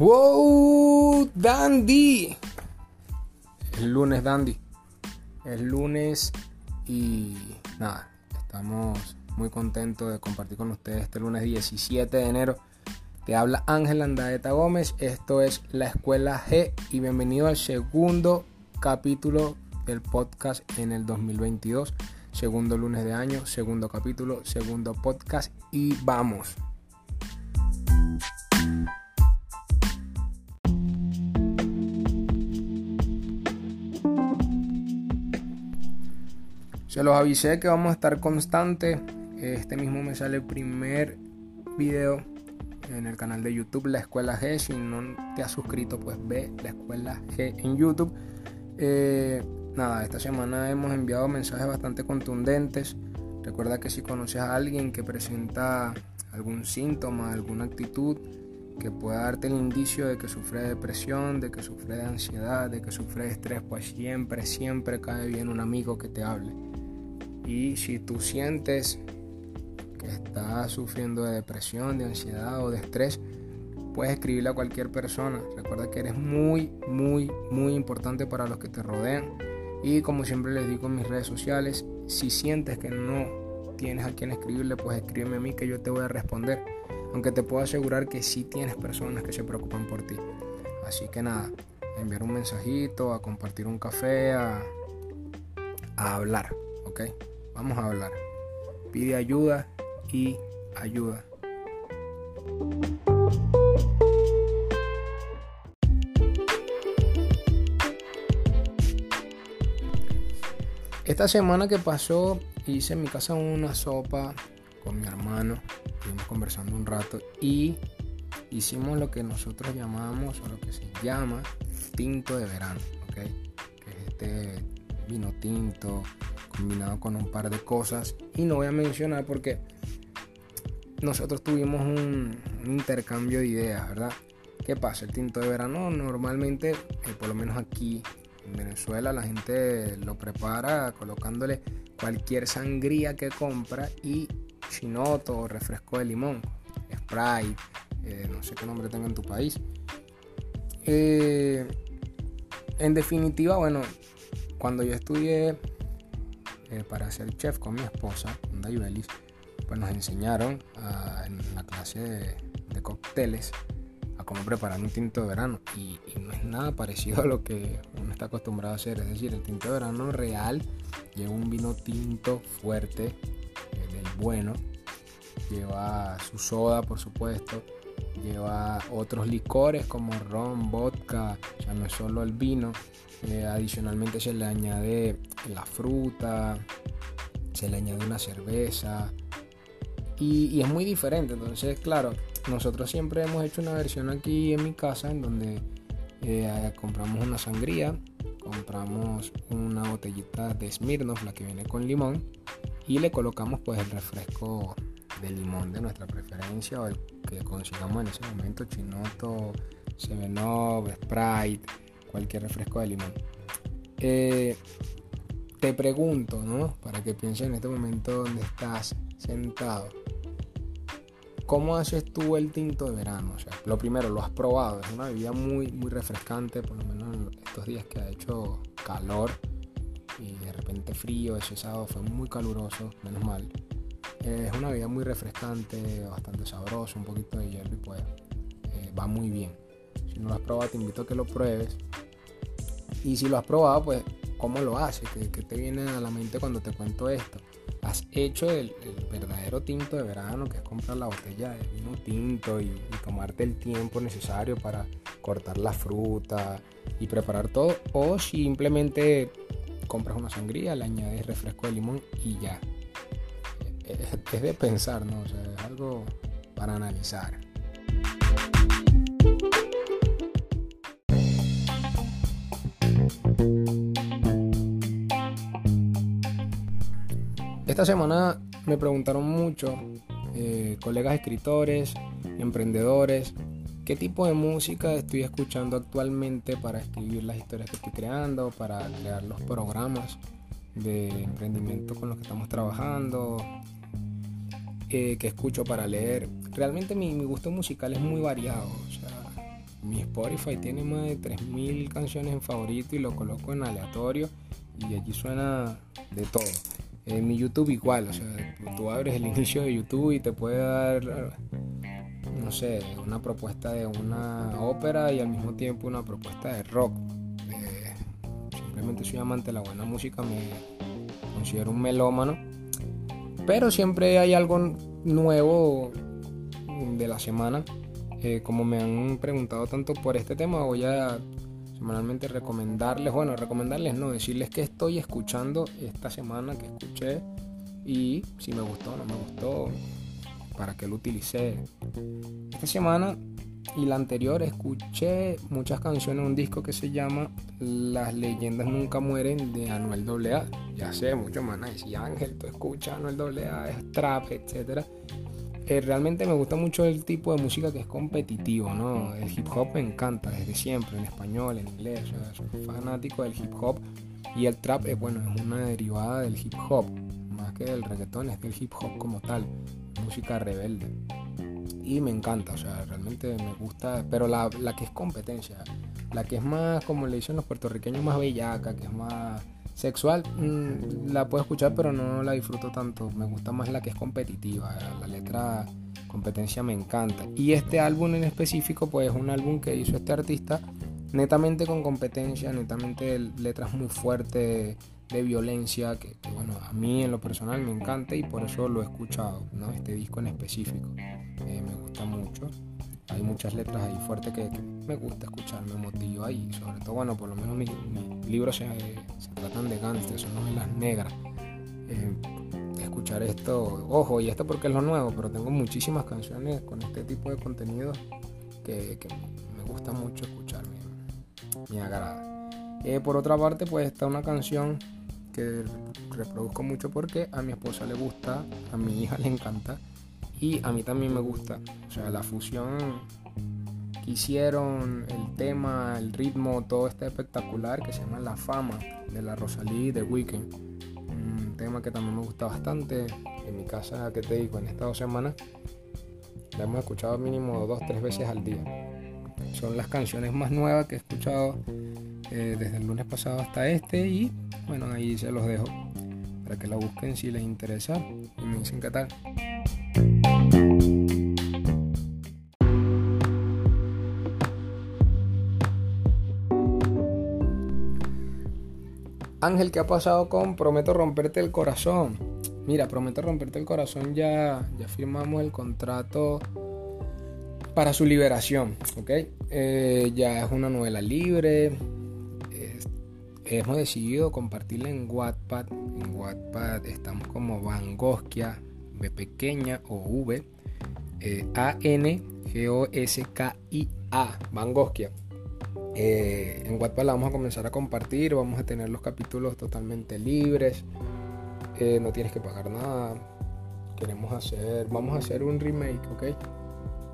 ¡Wow! ¡Dandy! Es lunes, Dandy. Es lunes y nada, estamos muy contentos de compartir con ustedes este lunes 17 de enero. Te habla Ángel Andaeta Gómez, esto es La Escuela G y bienvenido al segundo capítulo del podcast en el 2022. Segundo lunes de año, segundo capítulo, segundo podcast y vamos. Se los avisé que vamos a estar constante. Este mismo me sale el primer video en el canal de YouTube La Escuela G. Si no te has suscrito, pues ve La Escuela G en YouTube. Eh, nada, esta semana hemos enviado mensajes bastante contundentes. Recuerda que si conoces a alguien que presenta algún síntoma, alguna actitud que pueda darte el indicio de que sufre de depresión, de que sufre de ansiedad, de que sufre de estrés, pues siempre, siempre cae bien un amigo que te hable. Y si tú sientes que estás sufriendo de depresión, de ansiedad o de estrés, puedes escribirle a cualquier persona. Recuerda que eres muy, muy, muy importante para los que te rodean. Y como siempre les digo en mis redes sociales, si sientes que no tienes a quien escribirle, pues escríbeme a mí que yo te voy a responder. Aunque te puedo asegurar que sí tienes personas que se preocupan por ti. Así que nada, enviar un mensajito, a compartir un café, a, a hablar, ¿ok? Vamos a hablar. Pide ayuda y ayuda. Esta semana que pasó hice en mi casa una sopa con mi hermano. Estuvimos conversando un rato y hicimos lo que nosotros llamamos o lo que se llama tinto de verano, ¿ok? Que es este vino tinto combinado con un par de cosas y no voy a mencionar porque nosotros tuvimos un, intercambio de ideas, ¿verdad? ¿Qué pasa? El tinto de verano normalmente, eh, por lo menos aquí en Venezuela, la gente lo prepara colocándole cualquier sangría que compra y chinoto o refresco de limón, Sprite, eh, no sé qué nombre tenga en tu país. Eh, en definitiva, bueno, cuando yo estudié eh, para ser chef con mi esposa, con pues nos enseñaron en la clase de, cócteles a cómo preparar un tinto de verano. Y, no es nada parecido a lo que uno está acostumbrado a hacer. Es decir, el tinto de verano real lleva un vino tinto fuerte, eh, del bueno. Lleva su soda, por supuesto. Lleva otros licores como ron, vodka. Sea, no es solo el vino. Eh, adicionalmente se le añade la fruta, se le añade una cerveza y, es muy diferente. Entonces, claro, nosotros siempre hemos hecho una versión aquí en mi casa en donde eh, compramos una sangría, compramos una botellita de Smirnoff, la que viene con limón, y le colocamos pues el refresco de limón de nuestra preferencia o el que consigamos en ese momento, chinoto, Seven Up, Sprite cualquier refresco de limón. Eh, te pregunto, ¿no? Para que pienses en este momento donde estás sentado. ¿Cómo haces tú el tinto de verano? O sea, lo primero, lo has probado. Es una bebida muy, muy refrescante, por lo menos en estos días que ha hecho calor y de repente frío. Ese sábado fue muy caluroso, menos mal. Una bebida muy refrescante, bastante sabrosa, un poquito de hielo y pues eh, va muy bien. Si no lo has probado, te invito a que lo pruebes. Y si lo has probado, pues, ¿cómo lo haces? ¿Qué, te viene a la mente cuando te cuento esto? Has hecho el, verdadero tinto de verano, que es comprar la botella de vino tinto y, tomarte el tiempo necesario para cortar la fruta y preparar todo. O simplemente compras una sangría, le añades refresco de limón y ya. Es, de pensar, ¿no? O sea, es algo para analizar. Esta semana me preguntaron mucho eh, colegas escritores, emprendedores, qué tipo de música estoy escuchando actualmente para escribir las historias que estoy creando, para crear los programas de emprendimiento con los que estamos trabajando, que escucho para leer. Realmente mi, gusto musical es muy variado. mi Spotify tiene más de 3.000 canciones en favorito y lo coloco en aleatorio y allí suena de todo. En mi YouTube igual, o sea, tú abres el inicio de YouTube y te puede dar, no sé, una propuesta de una ópera y al mismo tiempo una propuesta de rock. Eh, simplemente soy amante de la buena música, me considero un melómano, pero siempre hay algo nuevo de la semana. Eh, como me han preguntado tanto por este tema, voy a semanalmente recomendarles, bueno, recomendarles no, decirles que estoy escuchando esta semana que escuché y si me gustó o no me gustó, para qué lo utilicé. Esta semana y la anterior escuché muchas canciones, un disco que se llama Las leyendas nunca mueren de Anuel AA. Ya sé, van a decir, Ángel, tú escuchas Anuel AA, es trap, etcétera eh, realmente me gusta mucho el tipo de música que es competitivo, ¿no? El hip hop me encanta desde siempre, en español, en inglés, soy fanático del hip hop y el trap es bueno, es una derivada del hip hop, más que del reggaetón, es del hip hop como tal, música rebelde. Y me encanta, o sea, realmente me gusta, pero la, la que es competencia, la que es más, como le dicen los puertorriqueños, más bellaca, que es más Sexual mm, la puedo escuchar pero no la disfruto tanto. Me gusta más la que es competitiva. La letra competencia me encanta. Y este álbum en específico pues es un álbum que hizo este artista netamente con competencia, netamente letras muy fuertes de violencia que, bueno a mí en lo personal me encanta y por eso lo he escuchado, ¿no? este disco en específico. Eh, me gusta mucho hay muchas letras ahí fuertes que, me gusta escuchar, me motiva y sobre todo, bueno, por lo menos mis, libros se, tratan de gangsters, son novelas negras. Eh, escuchar esto, ojo, y esto porque es lo nuevo, pero tengo muchísimas canciones con este tipo de contenido que, me gusta mucho escuchar, me, agrada. Eh, por otra parte, pues está una canción que reproduzco mucho porque a mi esposa le gusta, a mi hija le encanta y a mí también me gusta. O sea, la fusión que hicieron, el tema, el ritmo, todo está espectacular que se llama La Fama de la Rosalí de Weekend. Un tema que también me gusta bastante. En mi casa, que te digo, en estas dos semanas la hemos escuchado mínimo dos, tres veces al día. Son las canciones más nuevas que he escuchado eh, desde el lunes pasado hasta este y bueno, ahí se los dejo para que la busquen si les interesa y me dicen qué tal. Ángel, ¿qué ha pasado con Prometo romperte el corazón? Mira, Prometo romperte el corazón ya, ya firmamos el contrato para su liberación, ¿ok? Eh, ya es una novela libre. hemos decidido compartirla en Wattpad. En Wattpad estamos como Van Goskia, B pequeña o V. Eh, A-N-G-O-S-K-I-A, Van Goskia. Eh, en Wattpad la vamos a comenzar a compartir, vamos a tener los capítulos totalmente libres, no tienes que pagar nada. Queremos hacer, vamos a hacer un remake, ¿ok?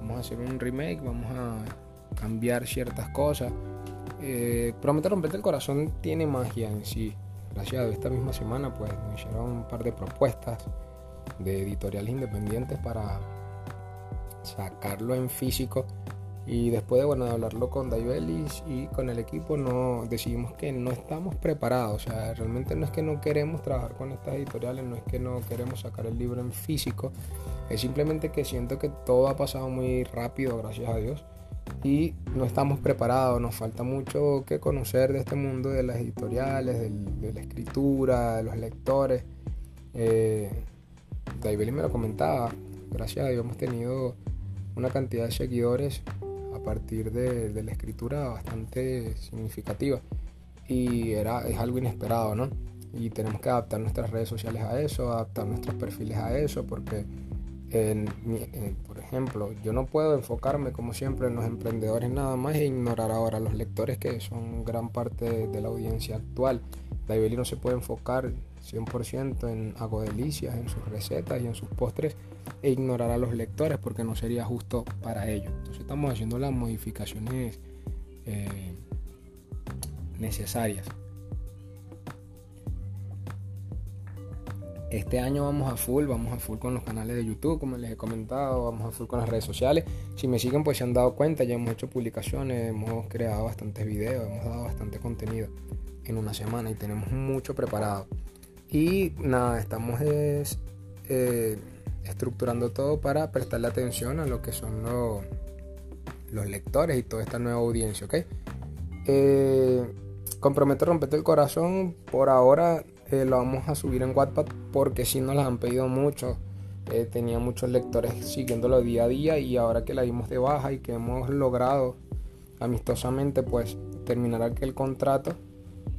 Vamos a hacer un remake, vamos a cambiar ciertas cosas. Eh, Prometer romperte el corazón tiene magia en sí. Gracias esta misma semana pues nos hicieron un par de propuestas de editoriales independientes para sacarlo en físico y después de, bueno, de hablarlo con Daibelis y con el equipo, no, decidimos que no estamos preparados. O sea, realmente no es que no queremos trabajar con estas editoriales, no es que no queremos sacar el libro en físico. Es simplemente que siento que todo ha pasado muy rápido, gracias a Dios. Y no estamos preparados, nos falta mucho que conocer de este mundo de las editoriales, de la escritura, de los lectores. Eh, Daibelis me lo comentaba, gracias a Dios hemos tenido una cantidad de seguidores partir de, la escritura bastante significativa y era, es algo inesperado, ¿no? Y tenemos que adaptar nuestras redes sociales a eso, adaptar nuestros perfiles a eso, porque, por ejemplo, yo no puedo enfocarme como siempre en los emprendedores nada más e ignorar ahora a los lectores que son gran parte de la audiencia actual. Daibeli no se puede enfocar 100% en hago delicias, en sus recetas y en sus postres e ignorar a los lectores porque no sería justo para ellos. Entonces estamos haciendo las modificaciones eh, necesarias. Este año vamos a full, vamos a full con los canales de YouTube, como les he comentado, vamos a full con las redes sociales. Si me siguen, pues se han dado cuenta, ya hemos hecho publicaciones, hemos creado bastantes videos, hemos dado bastante contenido en una semana y tenemos mucho preparado. Y nada, estamos eh, estructurando todo para prestarle atención a lo que son los, lectores y toda esta nueva audiencia, ¿ok? Eh, comprometo romperte el corazón, por ahora eh, lo vamos a subir en Wattpad porque si nos las han pedido mucho. Eh, tenía muchos lectores siguiéndolo día a día y ahora que la dimos de baja y que hemos logrado amistosamente pues terminar aquel contrato,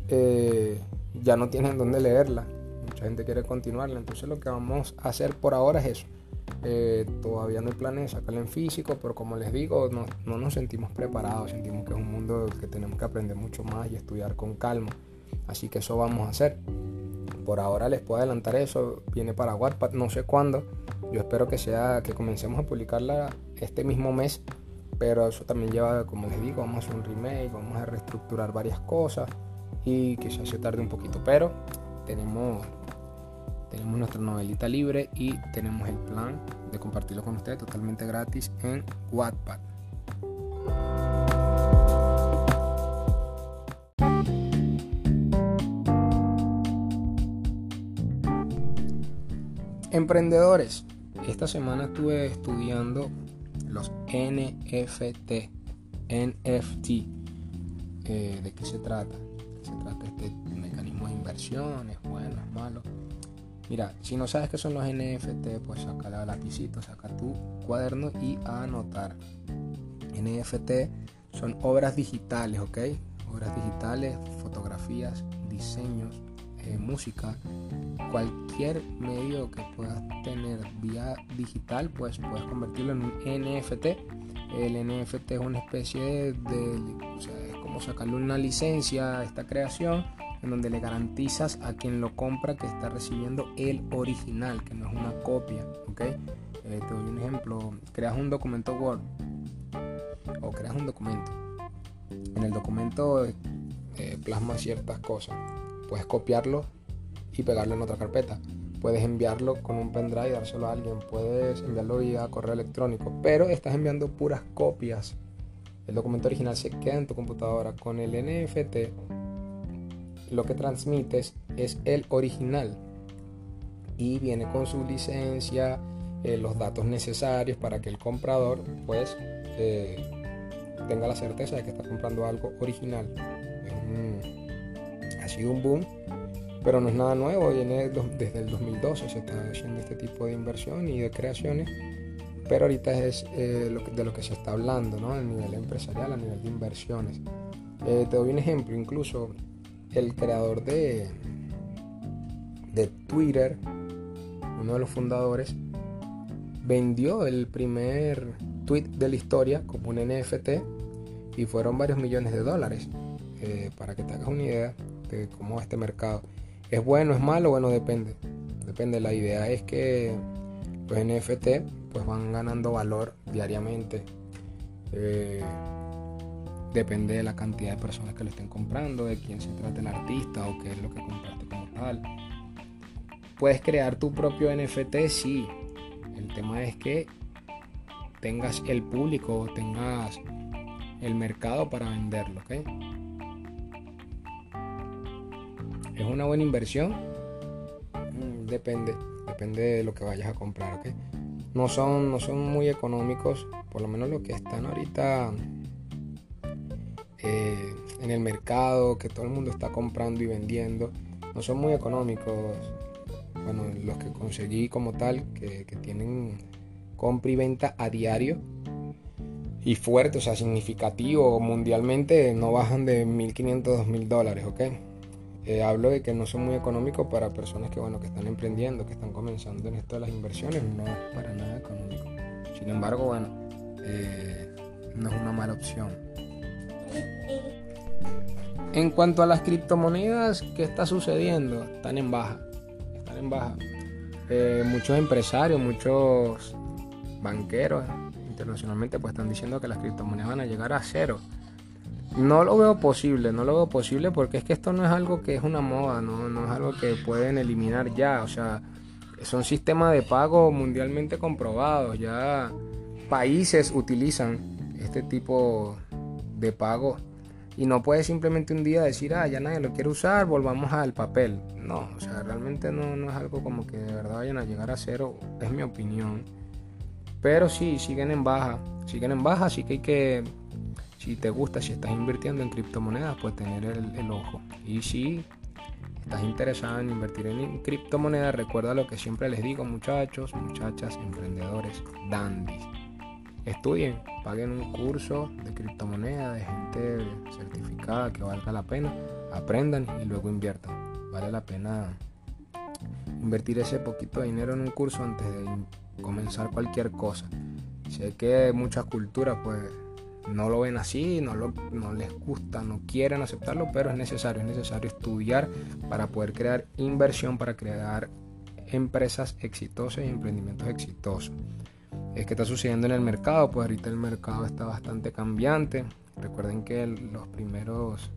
eh, ya no tienen dónde leerla. Mucha gente quiere continuarla, entonces lo que vamos a hacer por ahora es eso. todavía no hay planes de sacarla en físico, pero como les digo, no, no nos sentimos preparados, sentimos que es un mundo que tenemos que aprender mucho más y estudiar con calma. Así que eso vamos a hacer por ahora les puedo adelantar eso. Viene para Wattpad, no sé cuándo. Yo espero que sea que comencemos a publicarla este mismo mes. Pero eso también lleva, como les digo, vamos a hacer un remake, vamos a reestructurar varias cosas y quizás se tarde un poquito. Pero tenemos, tenemos nuestra novelita libre y tenemos el plan de compartirlo con ustedes totalmente gratis en Wattpad. Emprendedores, esta semana estuve estudiando los NFT. NFT. Eh, ¿De qué se trata? Se trata este mecanismo de inversión, es bueno, es malo. Mira, si no sabes qué son los NFT, pues saca la lapicito, saca tu cuaderno y anotar. NFT son obras digitales, ¿ok? Obras digitales, fotografías, diseños, eh, música, cualquier medio que puedas tener vía digital, pues puedes convertirlo en un NFT. El NFT es una especie de, como sacarle una licencia a esta creación en donde le garantizas a quien lo compra que está recibiendo el original, que no es una copia, ¿ok? Eh, te doy un ejemplo, creas un documento Word o creas un documento. En el documento eh, plasma ciertas cosas. Puedes copiarlo y pegarlo en otra carpeta. Puedes enviarlo con un pendrive y dárselo a alguien. Puedes enviarlo vía correo electrónico. Pero estás enviando puras copias. El documento original se queda en tu computadora. Con el NFT lo que transmites es el original. Y viene con su licencia, eh, los datos necesarios para que el comprador pues eh, tenga la certeza de que está comprando algo original. Ha sido un boom pero no es nada nuevo, viene desde el 2012 se está haciendo este tipo de inversión y de creaciones, pero ahorita es eh, de lo que se está hablando ¿no? a nivel empresarial, a nivel de inversiones. Eh, te doy un ejemplo, incluso el creador de, de Twitter, uno de los fundadores, vendió el primer tweet de la historia como un NFT y fueron varios millones de dólares. Eh, para que te hagas una idea de cómo va este mercado. ¿Es bueno, es malo? Bueno, depende. Depende. La idea es que los NFT pues van ganando valor diariamente. Eh, depende de la cantidad de personas que lo estén comprando, de quién se trata el artista o qué es lo que compraste como tal. Puedes crear tu propio NFT, sí. El tema es que tengas el público, tengas el mercado para venderlo, ¿ok? ¿Es una buena inversión? Mm, depende, depende de lo que vayas a comprar, No son, no son muy económicos, por lo menos lo que están ahorita eh, en el mercado, que todo el mundo está comprando y vendiendo, no son muy económicos. Bueno, los que conseguí como tal, que, que tienen compra y venta a diario, y fuerte, o sea, significativo mundialmente, no bajan de 1.500, 2.000 dólares, ¿ok? Eh, hablo de que no son muy económicos para personas que, bueno, que están emprendiendo, que están comenzando en esto de las inversiones, no es para nada económico. Sin embargo, bueno, eh, no es una mala opción. En cuanto a las criptomonedas, ¿qué está sucediendo? Están en baja. Están en baja. Eh, muchos empresarios, muchos banqueros internacionalmente pues están diciendo que las criptomonedas van a llegar a cero. No lo veo posible, no lo veo posible porque es que esto no es algo que es una moda, no, no es algo que pueden eliminar ya. O sea, son sistemas de pago mundialmente comprobados. Ya países utilizan este tipo de pago y no puedes simplemente un día decir, ah, ya nadie lo quiere usar, volvamos al papel. No, o sea, realmente no, no es algo como que de verdad vayan a llegar a cero, es mi opinión. Pero sí, siguen en baja, siguen en baja, así que hay que, si te gusta, si estás invirtiendo en criptomonedas, pues tener el, ojo. Y si estás interesado en invertir en criptomonedas, recuerda lo que siempre les digo, muchachos, muchachas, emprendedores, dandies estudien, paguen un curso de criptomoneda de gente certificada que valga la pena, aprendan y luego inviertan. Vale la pena invertir ese poquito de dinero en un curso antes de comenzar cualquier cosa. Sé que muchas culturas pues no lo ven así, no, no les gusta, no quieren aceptarlo, pero es necesario, es necesario estudiar para poder crear inversión, para crear empresas exitosas y emprendimientos exitosos es que está sucediendo en el mercado, pues ahorita el mercado está bastante cambiante. Recuerden que los primeros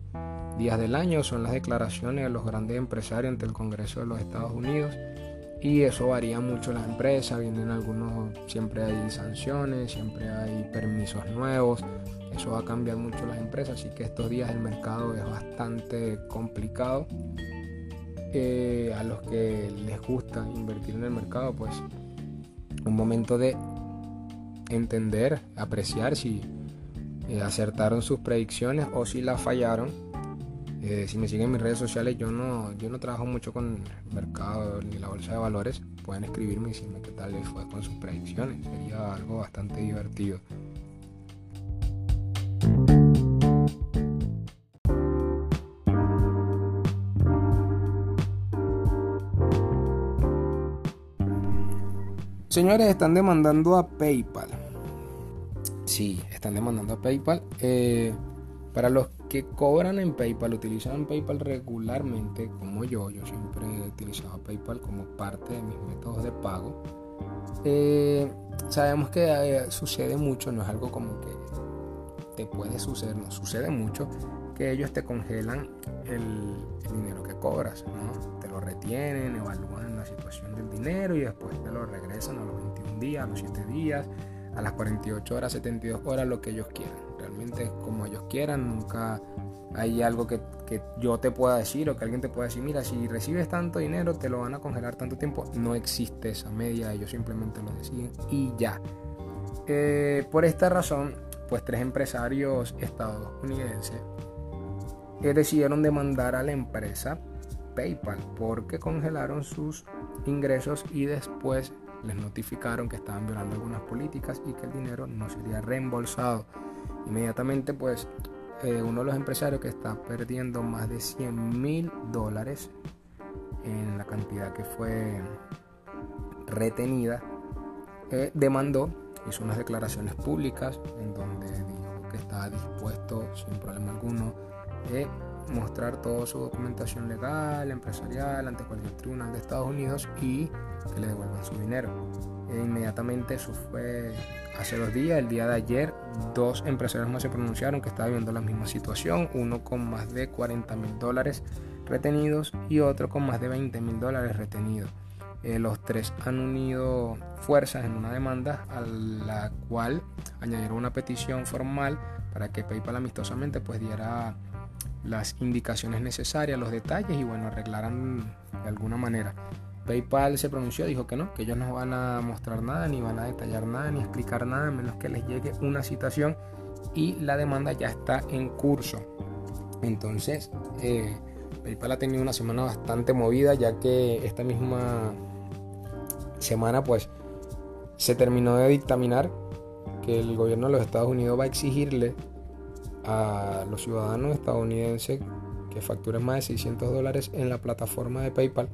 días del año son las declaraciones de los grandes empresarios ante el Congreso de los Estados Unidos y eso varía mucho las empresas, vienen algunos, siempre hay sanciones, siempre hay permisos nuevos, eso va a cambiar mucho las empresas, así que estos días el mercado es bastante complicado. Eh, a los que les gusta invertir en el mercado, pues un momento de entender, apreciar si eh, acertaron sus predicciones o si las fallaron. Eh, si me siguen en mis redes sociales, yo no, yo no trabajo mucho con el mercado ni la bolsa de valores. Pueden escribirme y decirme qué tal les fue con sus predicciones. Sería algo bastante divertido. Señores, están demandando a PayPal. Sí, están demandando a PayPal. Eh, para los que cobran en PayPal, utilizan PayPal regularmente, como yo, yo siempre he utilizado PayPal como parte de mis métodos de pago. Eh, sabemos que eh, sucede mucho, no es algo como que te puede suceder, no sucede mucho que ellos te congelan el, dinero que cobras, te lo retienen, evalúan la situación del dinero y después te lo regresan a los 21 días, a los 7 días, a las 48 horas, 72 horas, lo que ellos quieran. Como ellos quieran, nunca hay algo que, yo te pueda decir o que alguien te pueda decir, mira, si recibes tanto dinero te lo van a congelar tanto tiempo. No existe esa media, ellos simplemente lo deciden y ya. Eh, por esta razón, pues tres empresarios estadounidenses eh, decidieron demandar a la empresa PayPal porque congelaron sus ingresos y después les notificaron que estaban violando algunas políticas y que el dinero no sería reembolsado. Inmediatamente pues eh, uno de los empresarios que está perdiendo más de 100 mil dólares en la cantidad que fue retenida, eh, demandó, hizo unas declaraciones públicas en donde dijo que estaba dispuesto sin problema alguno de mostrar toda su documentación legal, empresarial, ante cualquier tribunal de Estados Unidos y que le devuelvan su dinero. Inmediatamente, eso fue hace dos días, el día de ayer, dos empresarios más se pronunciaron que estaban viendo la misma situación, uno con más de 40 mil dólares retenidos y otro con más de 20 mil dólares retenidos. Eh, los tres han unido fuerzas en una demanda a la cual añadieron una petición formal para que PayPal amistosamente pues diera las indicaciones necesarias, los detalles y bueno, arreglaran de alguna manera. PayPal se pronunció, dijo que no, que ellos no van a mostrar nada, ni van a detallar nada, ni explicar nada, a menos que les llegue una citación y la demanda ya está en curso. Entonces, eh, PayPal ha tenido una semana bastante movida, ya que esta misma semana pues se terminó de dictaminar que el gobierno de los Estados Unidos va a exigirle a los ciudadanos estadounidenses que facturen más de 600 dólares en la plataforma de PayPal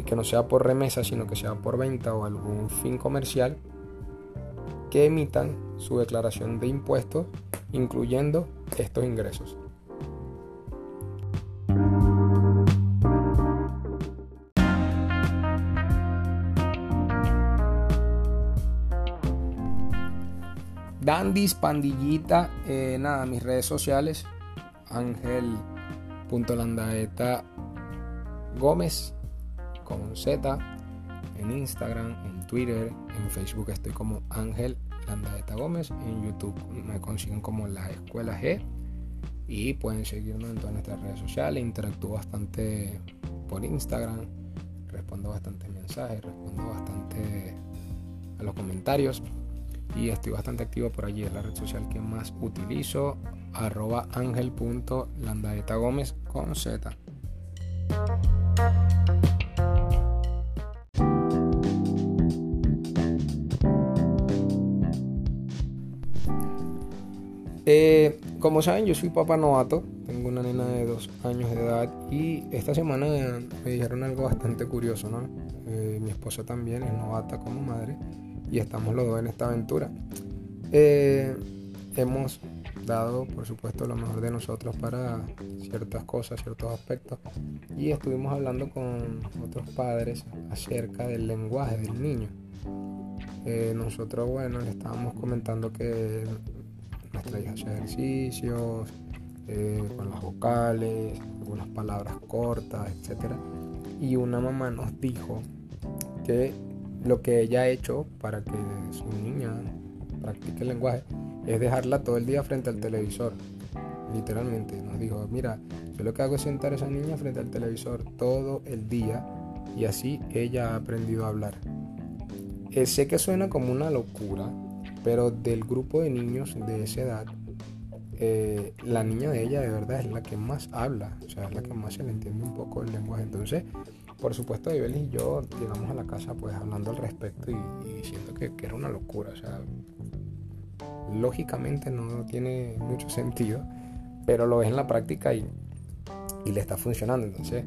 y que no sea por remesa, sino que sea por venta o algún fin comercial, que emitan su declaración de impuestos, incluyendo estos ingresos. Dandis, Pandillita, eh, nada, mis redes sociales, Ángel.landaeta Gómez con Z en Instagram, en Twitter, en Facebook estoy como Ángel Landaeta Gómez, en YouTube me consiguen como La Escuela G y pueden seguirnos en todas nuestras redes sociales, interactúo bastante por Instagram, respondo bastantes mensajes, respondo bastante a los comentarios y estoy bastante activo por allí, es la red social que más utilizo, arroba ángel.landaeta Gómez con Z. como saben, yo soy papá novato, tengo una nena de dos años de edad y esta semana me dijeron algo bastante curioso, ¿no? Eh, mi esposa también es novata como madre y estamos los dos en esta aventura. Eh, hemos dado, por supuesto, lo mejor de nosotros para ciertas cosas, ciertos aspectos y estuvimos hablando con otros padres acerca del lenguaje del niño. nosotros, bueno, le estábamos comentando que ejercicios, eh, con las vocales, algunas palabras cortas, etc. Y una mamá nos dijo que lo que ella ha hecho para que su niña practique el lenguaje es dejarla todo el día frente al televisor. Literalmente nos dijo, mira, yo lo que hago es sentar a esa niña frente al televisor todo el día y así ella ha aprendido a hablar. Eh, sé que suena como una locura, pero del grupo de niños de esa edad, eh, la niña de ella de verdad es la que más habla, o sea, es la que más se le entiende un poco el lenguaje. Entonces, por supuesto, Ibelis y yo llegamos a la casa pues hablando al respecto y, diciendo que, era una locura, o sea, lógicamente no tiene mucho sentido, pero lo ves en la práctica y, y le está funcionando. Entonces,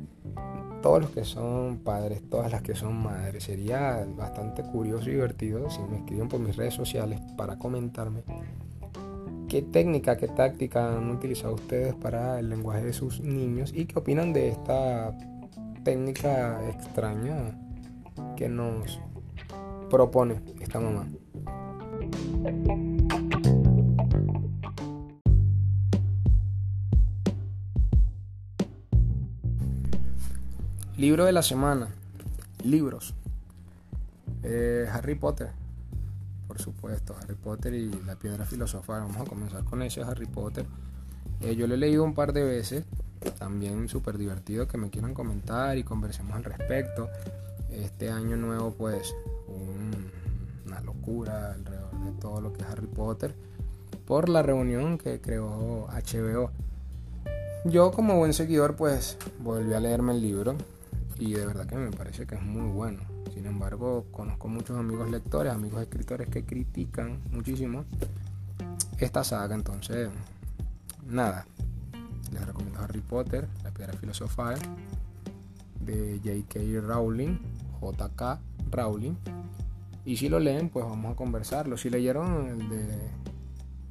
todos los que son padres, todas las que son madres. Sería bastante curioso y divertido si me escriben por mis redes sociales para comentarme qué técnica, qué táctica han utilizado ustedes para el lenguaje de sus niños y qué opinan de esta técnica extraña que nos propone esta mamá. Libro de la semana. Libros. Eh, Harry Potter. Por supuesto, Harry Potter y la piedra filosofal. Vamos a comenzar con ese Harry Potter. Eh, yo lo he leído un par de veces. También súper divertido que me quieran comentar y conversemos al respecto. Este año nuevo pues una locura alrededor de todo lo que es Harry Potter. Por la reunión que creó HBO. Yo como buen seguidor pues volví a leerme el libro y de verdad que me parece que es muy bueno. Sin embargo, conozco muchos amigos lectores, amigos escritores que critican muchísimo esta saga, entonces, nada, les recomiendo Harry Potter, La Piedra Filosofal, de J.K. Rowling, J.K. Rowling. Y si lo leen, pues vamos a conversarlo. Si leyeron el de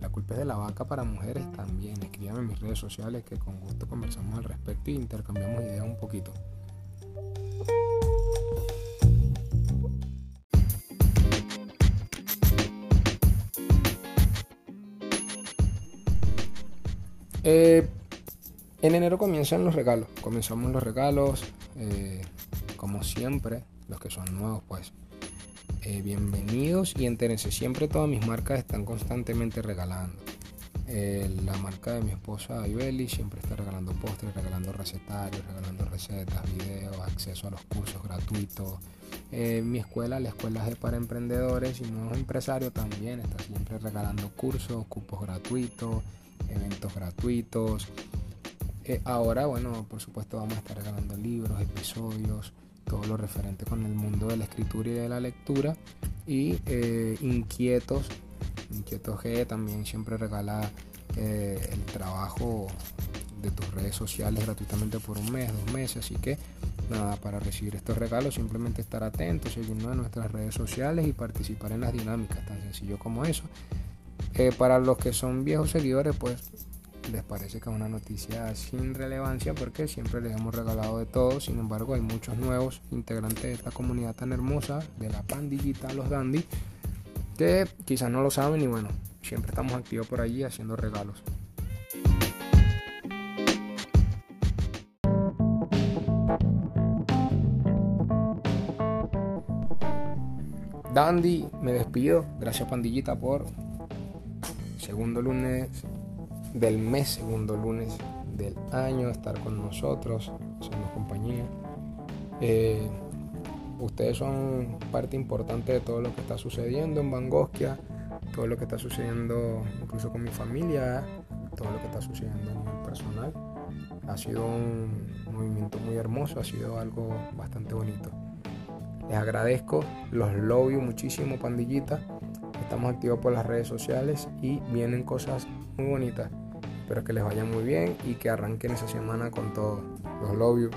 La culpa es de la vaca para mujeres, también escríbanme en mis redes sociales que con gusto conversamos al respecto y intercambiamos ideas un poquito. Eh, en enero comienzan los regalos, comenzamos los regalos, eh, como siempre, los que son nuevos pues eh, bienvenidos y entérense, siempre todas mis marcas están constantemente regalando. La marca de mi esposa Ibeli siempre está regalando postres, regalando recetarios, regalando recetas, videos, acceso a los cursos gratuitos. mi escuela, la escuela es para emprendedores y nuevos empresarios también está siempre regalando cursos, cupos gratuitos, eventos gratuitos. Eh, ahora, bueno, por supuesto vamos a estar regalando libros, episodios, todo lo referente con el mundo de la escritura y de la lectura. Y eh, Inquietos, Inquietos G también siempre regala eh, el trabajo de tus redes sociales gratuitamente por un mes, dos meses. Así que nada, para recibir estos regalos simplemente estar atentos, seguirnos en nuestras redes sociales y participar en las dinámicas, tan sencillo como eso. Eh, para los que son viejos seguidores, pues les parece que es una noticia sin relevancia porque siempre les hemos regalado de todo. Sin embargo, hay muchos nuevos integrantes de esta comunidad tan hermosa, de la pandillita, los dandy, que quizás no lo saben y bueno, siempre estamos activos por allí haciendo regalos. Dandy, me despido. Gracias pandillita por segundo lunes del mes, segundo lunes del año, estar con nosotros, hacernos compañía. Eh, ustedes son parte importante de todo lo que está sucediendo en Bangosquia, todo lo que está sucediendo incluso con mi familia, todo lo que está sucediendo en personal. Ha sido un movimiento muy hermoso, ha sido algo bastante bonito. Les agradezco, los love muchísimo, pandillita. Estamos activos por las redes sociales y vienen cosas muy bonitas. Espero que les vaya muy bien y que arranquen esa semana con todo. Los love